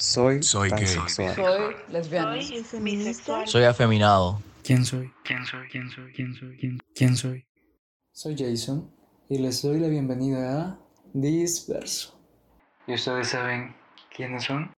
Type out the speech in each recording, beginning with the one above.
Soy, Soy gay. Soy lesbiana. Soy feminista. Soy afeminado. ¿Quién soy? ¿Quién soy? ¿Quién soy? ¿Quién soy? ¿Quién, quién soy? Soy Jason y les doy la bienvenida a Disperso. ¿Y ustedes saben quiénes son?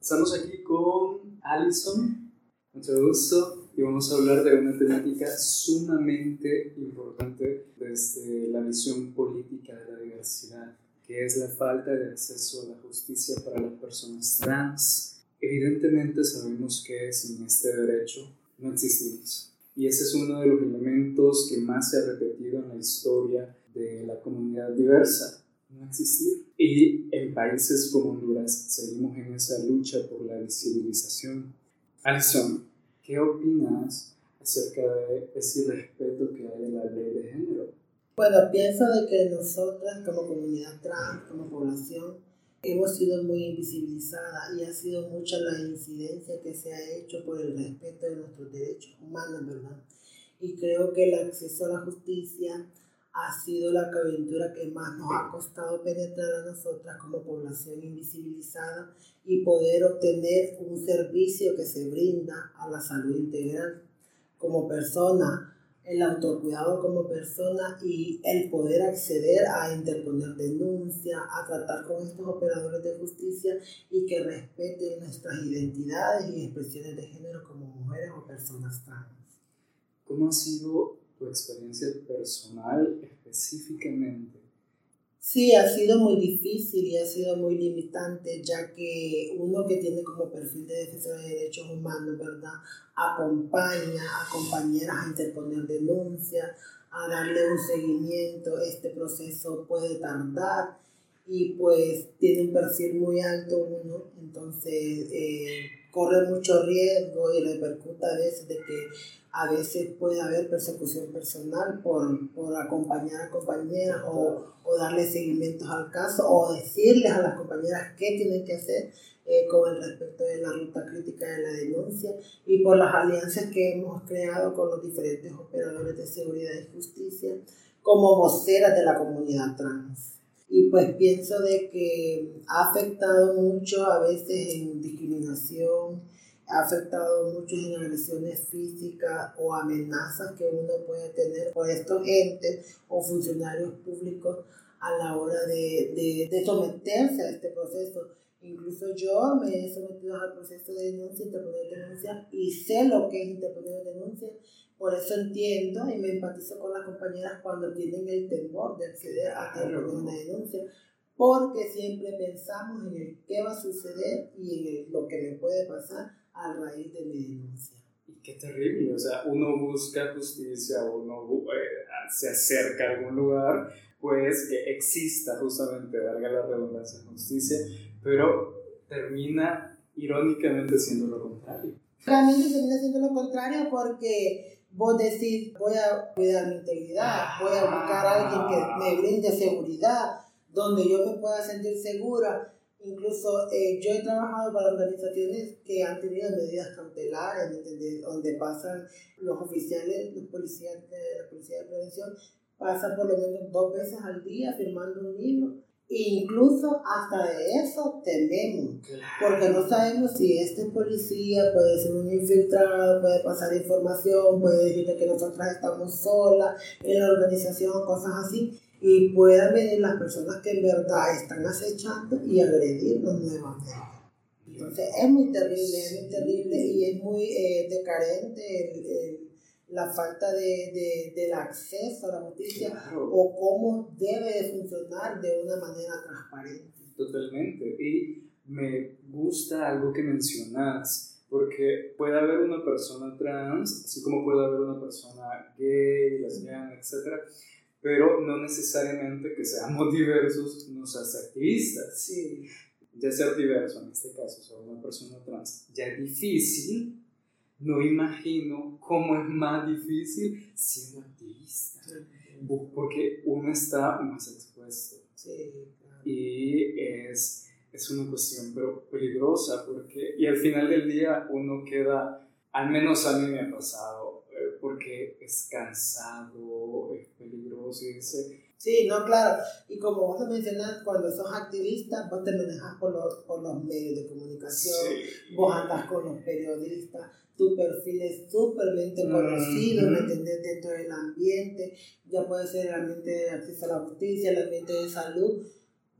Estamos aquí con Allison, mucho gusto, y vamos a hablar de una temática sumamente importante desde la visión política de la diversidad, es la falta de acceso a la justicia para las personas trans. Evidentemente sabemos que sin este derecho no existimos. Y ese es uno de los elementos que más se ha repetido en la historia de la comunidad diversa, no existir. Y en países como Honduras seguimos en esa lucha por la visibilización. Alison, ¿qué opinas acerca de ese respeto que hay en la ley de género? Bueno, pienso de que nosotras como comunidad trans, como población, hemos sido muy invisibilizadas y ha sido mucha la incidencia que se ha hecho por el respeto de nuestros derechos humanos, ¿verdad? Y creo que el acceso a la justicia ha sido la coyuntura que más nos ha costado penetrar a nosotras como población invisibilizada y poder obtener un servicio que se brinda a la salud integral como persona el autocuidado como persona y el poder acceder a interponer denuncia, a tratar con estos operadores de justicia y que respeten nuestras identidades y expresiones de género como mujeres o personas trans. ¿Cómo ha sido tu experiencia personal específicamente? Sí, ha sido muy difícil y ha sido muy limitante, ya que uno que tiene como perfil de defensor de derechos humanos, ¿verdad? Acompaña a compañeras a interponer denuncias, a darle un seguimiento. Este proceso puede tardar y pues tiene un perfil muy alto uno, entonces eh, corre mucho riesgo y repercuta a veces de que a veces puede haber persecución personal por, por acompañar a compañeras o, o darle seguimientos al caso o decirles a las compañeras qué tienen que hacer eh, con el respecto de la ruta crítica de la denuncia y por las alianzas que hemos creado con los diferentes operadores de seguridad y justicia como voceras de la comunidad trans. Y pues pienso de que ha afectado mucho a veces en discriminación, ha afectado mucho en agresiones físicas o amenazas que uno puede tener por estos entes o funcionarios públicos a la hora de, de, de someterse a este proceso. Incluso yo me he sometido al proceso de denuncia, interponer denuncia y sé lo que es interponer denuncia. Por eso entiendo y me empatizo con las compañeras cuando tienen el temor de acceder a interponer una denuncia. Porque siempre pensamos en el qué va a suceder y en el, lo que me puede pasar a raíz de mi denuncia. Y qué terrible, o sea, uno busca justicia, uno eh, se acerca a algún lugar, pues que exista justamente, valga la redundancia, justicia, pero termina irónicamente siendo lo contrario. Realmente termina siendo lo contrario porque vos decís, voy a cuidar mi integridad, voy a buscar a alguien que me brinde seguridad, donde yo me pueda sentir segura. Incluso eh, yo he trabajado para organizaciones que han tenido medidas cautelares, ¿entendés? donde pasan los oficiales, los policías de la Policía de Prevención, pasan por lo menos dos veces al día firmando un libro. Incluso hasta de eso tememos, porque no sabemos si este policía puede ser un infiltrado, puede pasar información, puede decirte que nosotras estamos solas en la organización, cosas así y puedan venir las personas que en verdad están acechando y agredirnos nuevamente. Entonces es muy terrible, es muy terrible y es muy eh, decarente el, el, la falta de, de, del acceso a la justicia Claro. o cómo debe de funcionar de una manera transparente. Totalmente. Y me gusta algo que mencionas, porque puede haber una persona trans, así como puede haber una persona gay, lesbiana, etc. Pero no necesariamente que seamos diversos nos hace activistas. Sí. Ya ser diverso, en este caso, ser una persona trans, ya es difícil. No imagino cómo es más difícil siendo activista, porque uno está más expuesto. Sí, claro. y es, es una cuestión pero peligrosa porque y al final del día uno queda al menos a mí me ha pasado porque es cansado es peligroso y dice Sí, no, claro. Y como vos lo mencionas, cuando sos activista, vos te manejas por los, por los medios de comunicación, vos andas con los periodistas, tu perfil es súpermente conocido, ¿me entendés? Dentro del ambiente, ya puede ser el ambiente de acceso a la justicia, el ambiente de salud.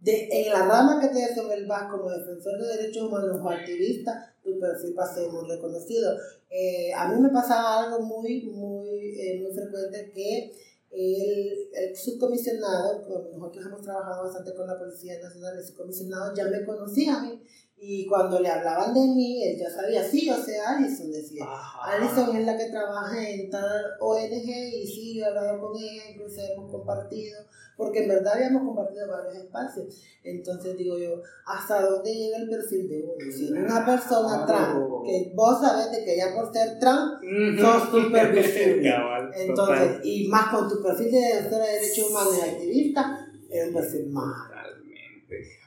De, en la rama que te desenvolvas como defensor de derechos humanos o activista, tu perfil va a ser muy reconocido. Eh, a mí me pasaba algo muy, muy, eh, muy frecuente que el, el subcomisionado, nosotros hemos trabajado bastante con la Policía Nacional, el subcomisionado ya me conocía a mí y cuando le hablaban de mí, él ya sabía, sí, o sea, Alison decía. Alison es la que trabaja en tal ONG y sí, yo he hablado con ella, incluso hemos compartido, porque en verdad habíamos compartido varios espacios. Entonces digo yo, ¿hasta dónde llega el perfil de uno? Si una persona trans, que vos sabés de que ya por ser trans, sos súper visible. Entonces, y más con tu perfil de defensora de derechos humanos y activista, es un perfil más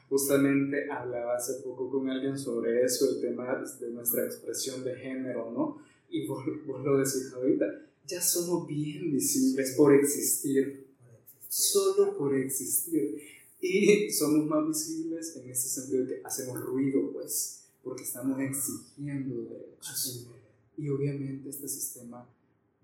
Justamente hablaba hace poco con alguien sobre eso, el tema de nuestra expresión de género, ¿no? Y vos, vos lo decís ahorita, ya somos bien visibles por existir, solo por existir. Y somos más visibles en ese sentido de que hacemos ruido, pues, porque estamos exigiendo derechos. Y obviamente este sistema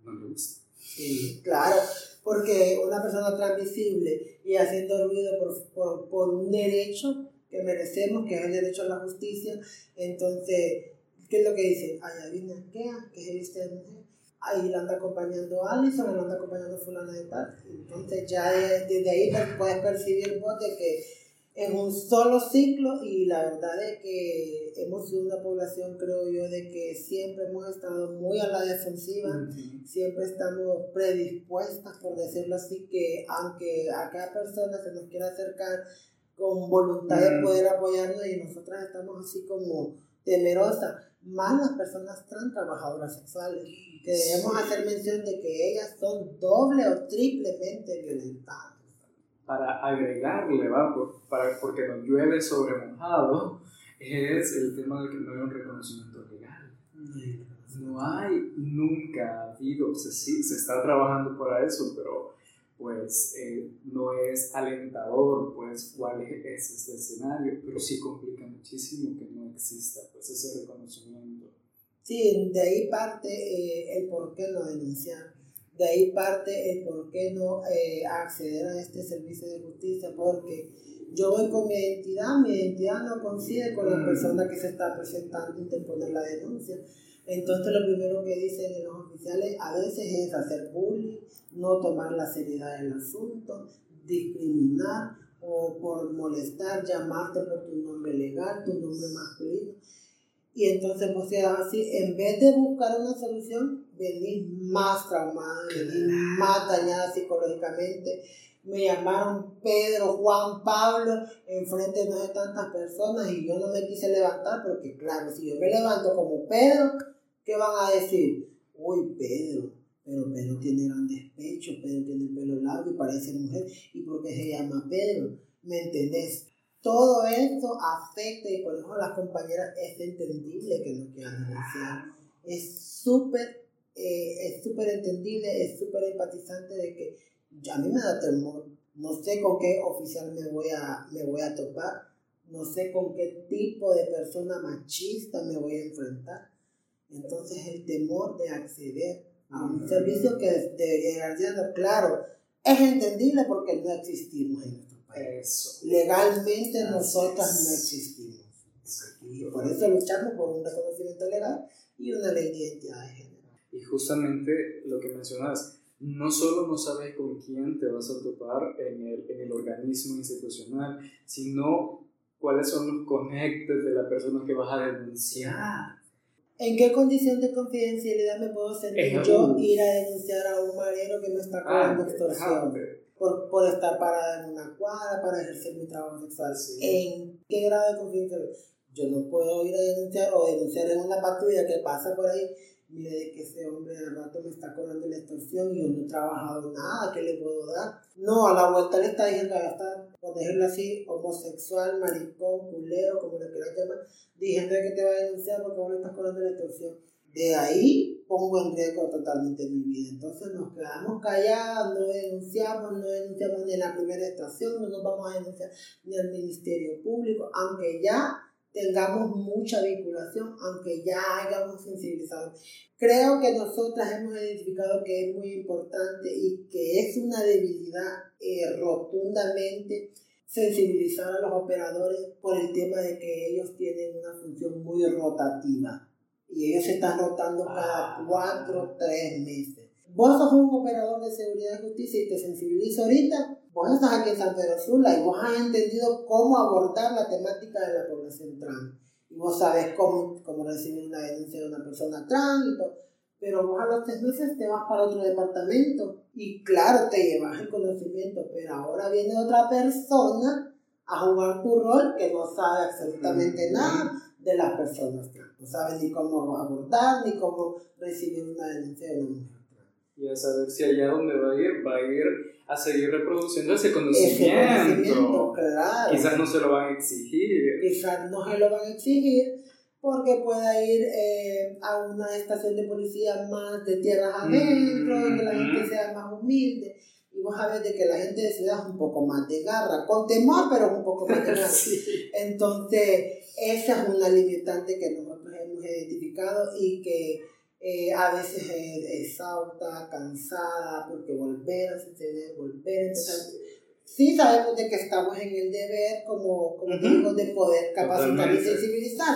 no le gusta. Sí, claro, porque una persona transmisible y haciendo ruido por, por, por, un derecho que merecemos, que es el derecho a la justicia, entonces, ¿qué es lo que dice? Ay, viene Arkea, que es el mujer. Ahí la anda acompañando Alison, la anda acompañando fulana de tal. Entonces ya desde ahí puedes percibir vos de que en un solo ciclo y la verdad es que hemos sido una población, creo yo, de que siempre hemos estado muy a la defensiva, siempre estamos predispuestas, por decirlo así, que aunque a cada persona se nos quiera acercar con voluntad de poder apoyarnos y nosotras estamos así como temerosas, más las personas trans trabajadoras sexuales, que debemos hacer mención de que ellas son doble o triplemente violentadas para agregarle, ¿va? para, porque nos llueve sobre mojado, es el tema de que no hay un reconocimiento legal. No hay, nunca ha habido, se, sí, se está trabajando para eso, pero pues eh, no es alentador, pues cuál es este escenario, pero sí complica muchísimo que no exista pues ese reconocimiento. Sí, de ahí parte eh, el por qué no denunciar de ahí parte el por qué no eh, acceder a este servicio de justicia, porque yo voy con mi identidad, mi identidad no coincide con la mm. persona que se está presentando interponer la denuncia. Entonces lo primero que dicen los oficiales a veces es hacer bullying, no tomar la seriedad del asunto, discriminar o por molestar, llamarte por tu nombre legal, tu nombre masculino. Y entonces, pues, así, en vez de buscar una solución, venís más traumada, venís más dañada psicológicamente. Me llamaron Pedro, Juan, Pablo, enfrente de tantas personas y yo no me quise levantar porque, claro, si yo me levanto como Pedro, ¿qué van a decir? Uy, Pedro, pero Pedro tiene gran despecho, Pedro tiene el pelo largo y parece mujer, ¿y por qué se llama Pedro? ¿Me entendés? Todo esto afecta y por eso las compañeras es entendible que no quieran denunciar. Es súper eh, es súper entendible, es súper empatizante de que a mí me da temor. No sé con qué oficial me voy a, me voy a topar. No sé con qué tipo de persona machista me voy a enfrentar. Entonces el temor de acceder a un servicio que debería llegar siendo claro, es entendible porque no existimos en eso. Legalmente nosotras no existimos. Y por eso luchamos por un reconocimiento legal y una ley de identidad de género. Y justamente lo que mencionas, no solo no sabes con quién te vas a topar en el, en el organismo institucional, sino cuáles son los conectes de la persona que vas a denunciar. ¿En qué condición de confidencialidad me puedo sentir yo ir a denunciar a un marero que me está ah, cobrando extorsión? por, por, estar parada en una cuadra para ejercer mi trabajo sexual. ¿En qué grado de confidencialidad? Yo no puedo ir a denunciar o denunciar en una patrulla que pasa por ahí. Mire, de que ese hombre de rato me está cobrando la extorsión y yo no he trabajado nada, ¿qué le puedo dar? No, a la vuelta le está diciendo, ya está, por decirlo así, homosexual, maricón, culero, como le quieras llamar, diciendo que te va a denunciar porque vos le estás cobrando la extorsión. De ahí pongo en riesgo totalmente mi vida. Entonces nos quedamos callados, no denunciamos, no denunciamos ni en la primera estación, no nos vamos a denunciar ni al Ministerio Público, aunque ya tengamos mucha vinculación, aunque ya hayamos sensibilizado. Creo que nosotras hemos identificado que es muy importante y que es una debilidad eh, rotundamente sensibilizar a los operadores por el tema de que ellos tienen una función muy rotativa y ellos se están rotando cada ah. cuatro, tres meses. Vos sos un operador de seguridad y justicia y te sensibilizo ahorita, vos estás aquí en San Pedro Sula y vos has entendido cómo abordar la temática de la población trans. Y vos sabes cómo, cómo recibir una denuncia de una persona trans y todo. Pero vos a los tres meses te vas para otro departamento y claro, te llevas el conocimiento, pero ahora viene otra persona a jugar tu rol que no sabe absolutamente nada de las personas trans. No sabe ni cómo abordar, ni cómo recibir una denuncia de una mujer y a saber si allá donde va a ir, va a ir a seguir reproduciendo ese conocimiento. claro. Quizás no se lo van a exigir. Quizás no se lo van a exigir porque pueda ir eh, a una estación de policía más de tierras adentro, donde la gente sea más humilde. Y vos sabés de que la gente de ciudad es un poco más de garra, con temor, pero un poco más de garra. Entonces, esa es una limitante que nosotros hemos identificado y que eh, a veces es exhausta, cansada, porque volver a suceder, volver a empezar. Sí. Sabemos de que estamos en el deber, como, como digo, de poder capacitar y sensibilizar,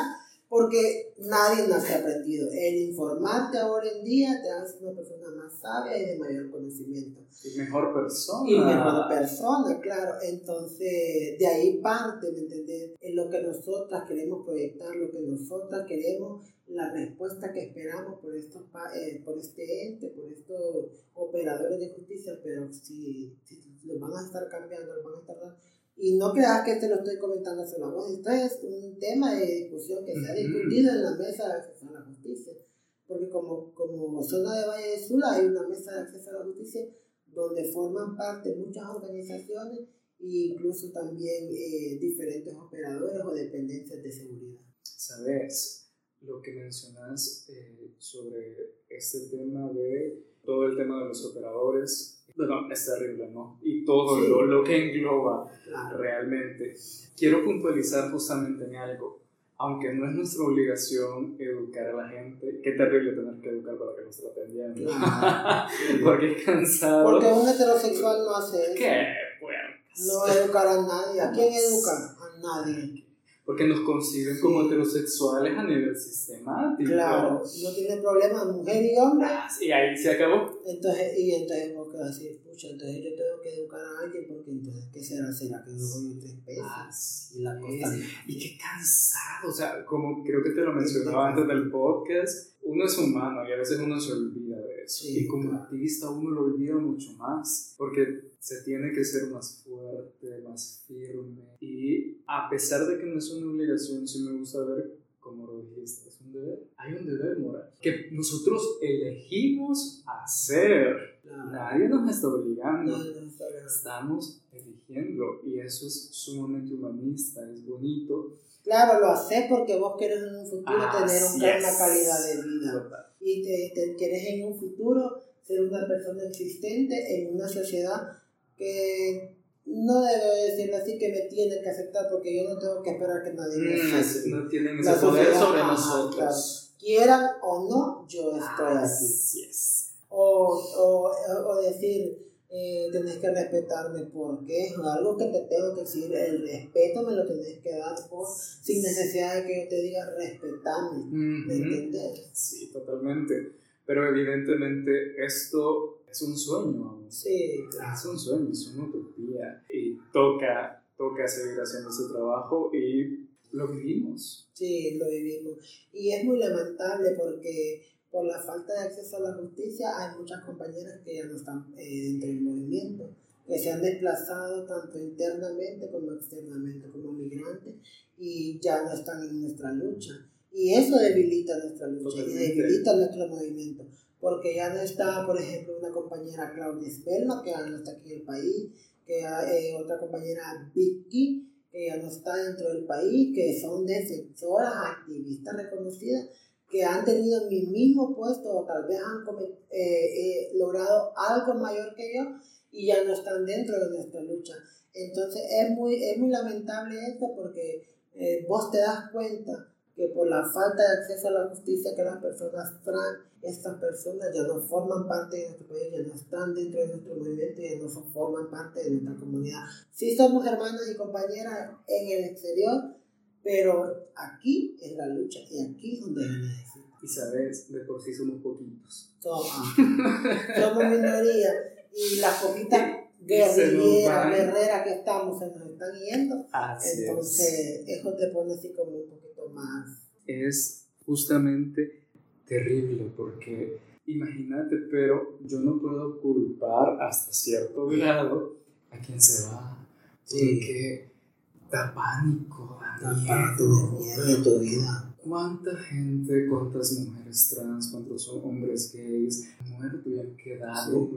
porque nadie nace aprendido. El informarte ahora en día te hace una persona más sabia y de mayor conocimiento. Y mejor persona. Y mejor persona, claro. Entonces, de ahí parte, ¿me entendés? En lo que nosotras queremos proyectar, lo que nosotras queremos la respuesta que esperamos por, estos, eh, por este ente, por estos operadores de justicia, pero si, si lo van a estar cambiando, lo van a estar Y no creas que te lo estoy comentando solo a vos, esto es un tema de discusión que se ha discutido en la mesa de acceso a la justicia, porque como, como zona de Valle de Sula hay una mesa de acceso a la justicia donde forman parte muchas organizaciones e incluso también eh, diferentes operadores o dependencias de seguridad. Sabes, lo que mencionas eh, sobre este tema de todo el tema de los operadores. Bueno, es terrible, ¿no? Y todo lo, lo, que engloba realmente. Quiero puntualizar justamente en algo. Aunque no es nuestra obligación educar a la gente, qué terrible tener que educar para que nos traten bien. Porque es cansado. Porque un heterosexual no hace eso. ¿Qué? Bueno. No educar a nadie. ¿A quién educa? A nadie porque nos conciben como heterosexuales a nivel sistemático. Claro, no tiene problema mujer y hombre. Ah, y ahí se acabó. Entonces, y entonces vos quedas así, pucha, entonces yo tengo que educar a alguien porque entonces, ¿qué será? ¿Será que no soy tres pesos? y la cosa. Y qué cansado, o sea, como creo que te lo mencionaba antes del podcast, uno es humano y a veces uno se olvida de eso. y como activista uno lo olvida mucho más, porque se tiene que ser más fuerte, más firme. Y a pesar de que no es una obligación, sí me gusta ver, como lo dijiste, es un deber. Hay un deber moral que nosotros elegimos hacer. Nadie nos está obligando. Estamos eligiendo y eso es sumamente humanista, es bonito. Claro, lo haces porque vos querés en un futuro tener una calidad de vida. Y te, te querés en un futuro ser una persona existente en una sociedad que no debe decirlo así que me tiene que aceptar porque yo no tengo que esperar que nadie me mm, acepte. No tienen ese poder sobre nosotros. Quieran o no, yo estoy aquí. O, o, o decir, eh, tenés que respetarme porque es algo que te tengo que decir, el respeto me lo tenés que dar por, sin necesidad de que yo te diga respetame, ¿me entiendes? Sí, totalmente. Pero evidentemente esto es un sueño. Sí, Es un sueño, es una utopía. Y toca, toca seguir haciendo ese trabajo y lo vivimos. Sí, lo vivimos. Y es muy lamentable porque por la falta de acceso a la justicia hay muchas compañeras que ya no están eh, dentro del movimiento, que se han desplazado tanto internamente como externamente como migrantes y ya no están en nuestra lucha. Y eso debilita nuestra lucha y debilita nuestro movimiento porque ya no está, por ejemplo, una compañera Claudia Spelma, que ya no está aquí en el país, que eh, otra compañera Vicky, que ya no está dentro del país, que son defensoras, activistas reconocidas, que han tenido mi mismo puesto o tal vez han eh, eh, logrado algo mayor que yo y ya no están dentro de nuestra lucha. Entonces es muy, es muy lamentable esto porque eh, vos te das cuenta que por la falta de acceso a la justicia que las personas trans, estas personas ya no forman parte de nuestro país, ya no están dentro de nuestro movimiento, ya no forman parte de nuestra comunidad. Sí somos hermanas y compañeras en el exterior, pero aquí es la lucha y aquí es donde necesito. Y sabes, de por sí somos poquitos. Somos, somos minoría y las poquitas guerrilleras, guerreras que estamos se nos están yendo. Entonces, eso te pone así como un poquito más. Es justamente terrible porque imagínate, pero yo no puedo culpar hasta cierto grado a quien se va. Porque da pánico, da miedo. de tu vida. ¿Cuánta gente, cuántas mujeres trans, cuántos hombres gays, muerto y han quedado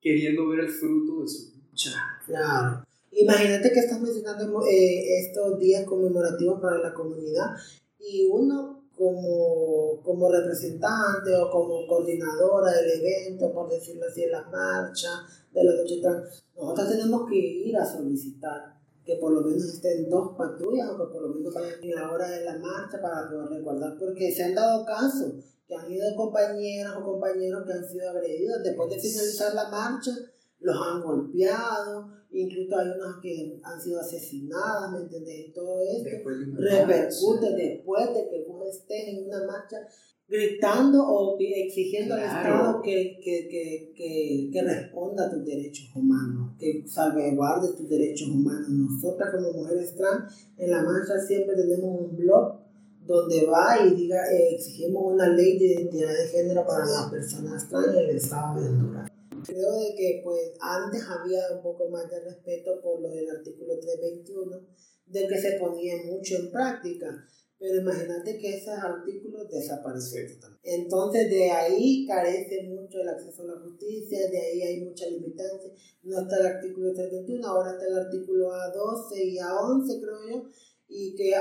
queriendo ver el fruto de su lucha? Claro. Imagínate que estás mencionando eh, estos días conmemorativos para la comunidad y uno como, como representante o como coordinadora del evento, por decirlo así, de la marcha, de la noche trans, nosotros tenemos que ir a solicitar que por lo menos estén dos patrullas o que por lo menos vayan en la hora de la marcha para poder recordar, porque se han dado casos que han ido compañeras o compañeros que han sido agredidos después de finalizar la marcha, los han golpeado, incluso hay unas que han sido asesinadas, ¿me entendés? Todo esto repercute después de que vos estés en una marcha gritando o exigiendo al Estado que, que, que, que, que responda a tus derechos humanos, que salvaguarde tus derechos humanos. Nosotras como mujeres trans en la marcha siempre tenemos un blog donde va y diga, eh, exigimos una ley de identidad de género para las personas trans en el estado de Honduras. Creo de que pues antes había un poco más de respeto por lo del artículo 321, de que se ponía mucho en práctica pero imagínate que esos artículos desaparecieron. Entonces de ahí carece mucho el acceso a la justicia, de ahí hay mucha limitancia. No está el artículo 321, ahora está el artículo A12 y A11 creo yo, y que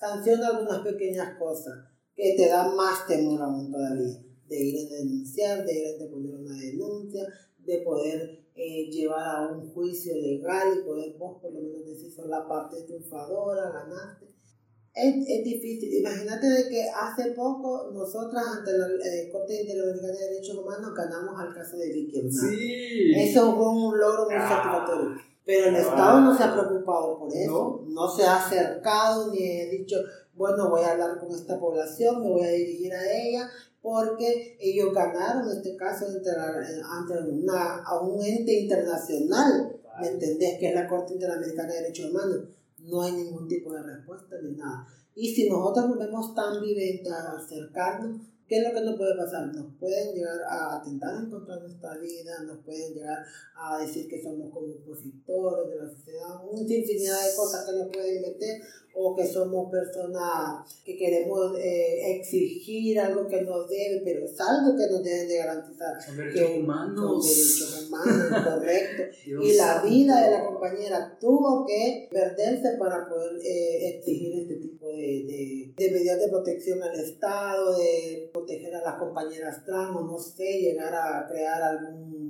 sanciona algunas pequeñas cosas que te dan más temor aún todavía, de ir a denunciar, de ir a poner una denuncia, de poder eh, llevar a un juicio legal y poder vos por lo menos decir son la parte triunfadora, ganaste es, es, difícil. Imagínate de que hace poco nosotras ante la eh, Corte Interamericana de Derechos Humanos ganamos al caso de Vicky Sí. Eso fue un logro muy ah. satisfactorio. Pero el Estado no se ha preocupado por eso. No. se ha acercado ni ha dicho, bueno, voy a hablar con esta población, me voy a dirigir a ella, porque ellos ganaron este caso ante, ante una, a un ente internacional, ¿me entendés? Que es la Corte Interamericana de Derechos Humanos no hay ningún tipo de respuesta ni nada. Y si nosotros nos vemos tan viventes a acercarnos, ¿qué es lo que nos puede pasar? Nos pueden llegar a atentar en contra de nuestra vida, nos pueden llegar a decir que somos como opositores de la sociedad, una infinidad de cosas que nos pueden meter, o que somos personas que queremos eh, exigir algo que nos debe, pero es algo que nos deben de garantizar. Son derechos humanos. Son derechos humanos, correcto. y la vida de la compañera tuvo que perderse para poder eh, exigir este tipo de, de, de, medidas de protección al Estado, de proteger a las compañeras trans, o no sé, llegar a crear algún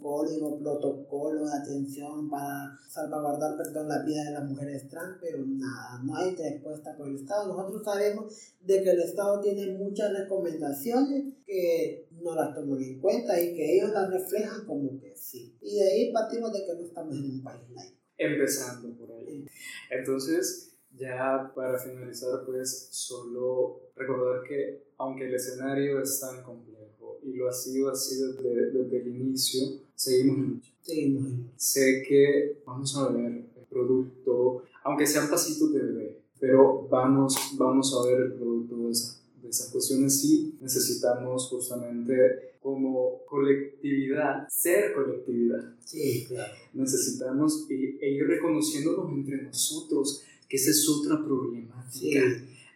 código, protocolo de atención para salvaguardar perdón, la vida de las mujeres trans, pero nada, no hay respuesta por el Estado. Nosotros sabemos de que el Estado tiene muchas recomendaciones que no las toman en cuenta y que ellos las reflejan como que sí. Y de ahí partimos de que no estamos en un país laico. Empezando por ahí. Entonces, ya para finalizar, pues solo recordar que aunque el escenario es tan complejo y lo ha sido así desde, desde el inicio, seguimos en lucha. Seguimos Sé que vamos a ver el producto, aunque sean pasitos de bebé, pero vamos, vamos a ver el producto de, de esas cuestiones y necesitamos justamente como colectividad, ser colectividad. Sí, claro. Necesitamos ir, e ir reconociéndonos entre nosotros, que esa es otra problemática.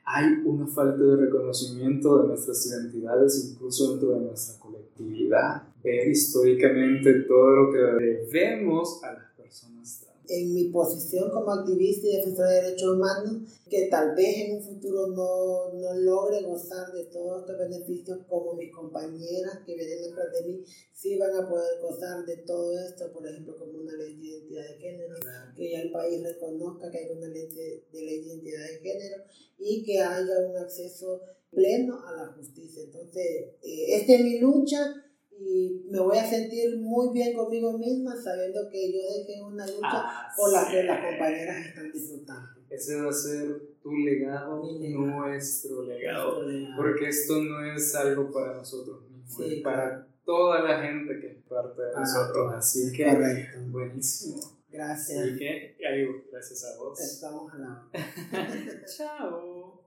Hay una falta de reconocimiento de nuestras identidades, incluso dentro de nuestra colectividad. Ver históricamente todo lo que debemos a las personas. En mi posición como activista y defensora de derechos humanos, que tal vez en un futuro no, no logre gozar de todos estos beneficios como mis compañeras que vienen detrás de mí, sí van a poder gozar de todo esto, por ejemplo, como una ley de identidad de género, que ya el país reconozca que hay una ley de, de ley de identidad de género y que haya un acceso pleno a la justicia. Entonces, eh, esta es mi lucha y me voy a sentir muy bien conmigo misma sabiendo que yo dejé una lucha Ah, por la que sí. las compañeras están disfrutando. Ese va a ser tu legado, legado. nuestro legado. Porque Porque esto no es algo para nosotros mismos, Sí, es para toda la gente que es parte de Para nosotros. Así que, Correcto. buenísimo. Gracias. Así que, gracias a vos. Estamos a la Chao.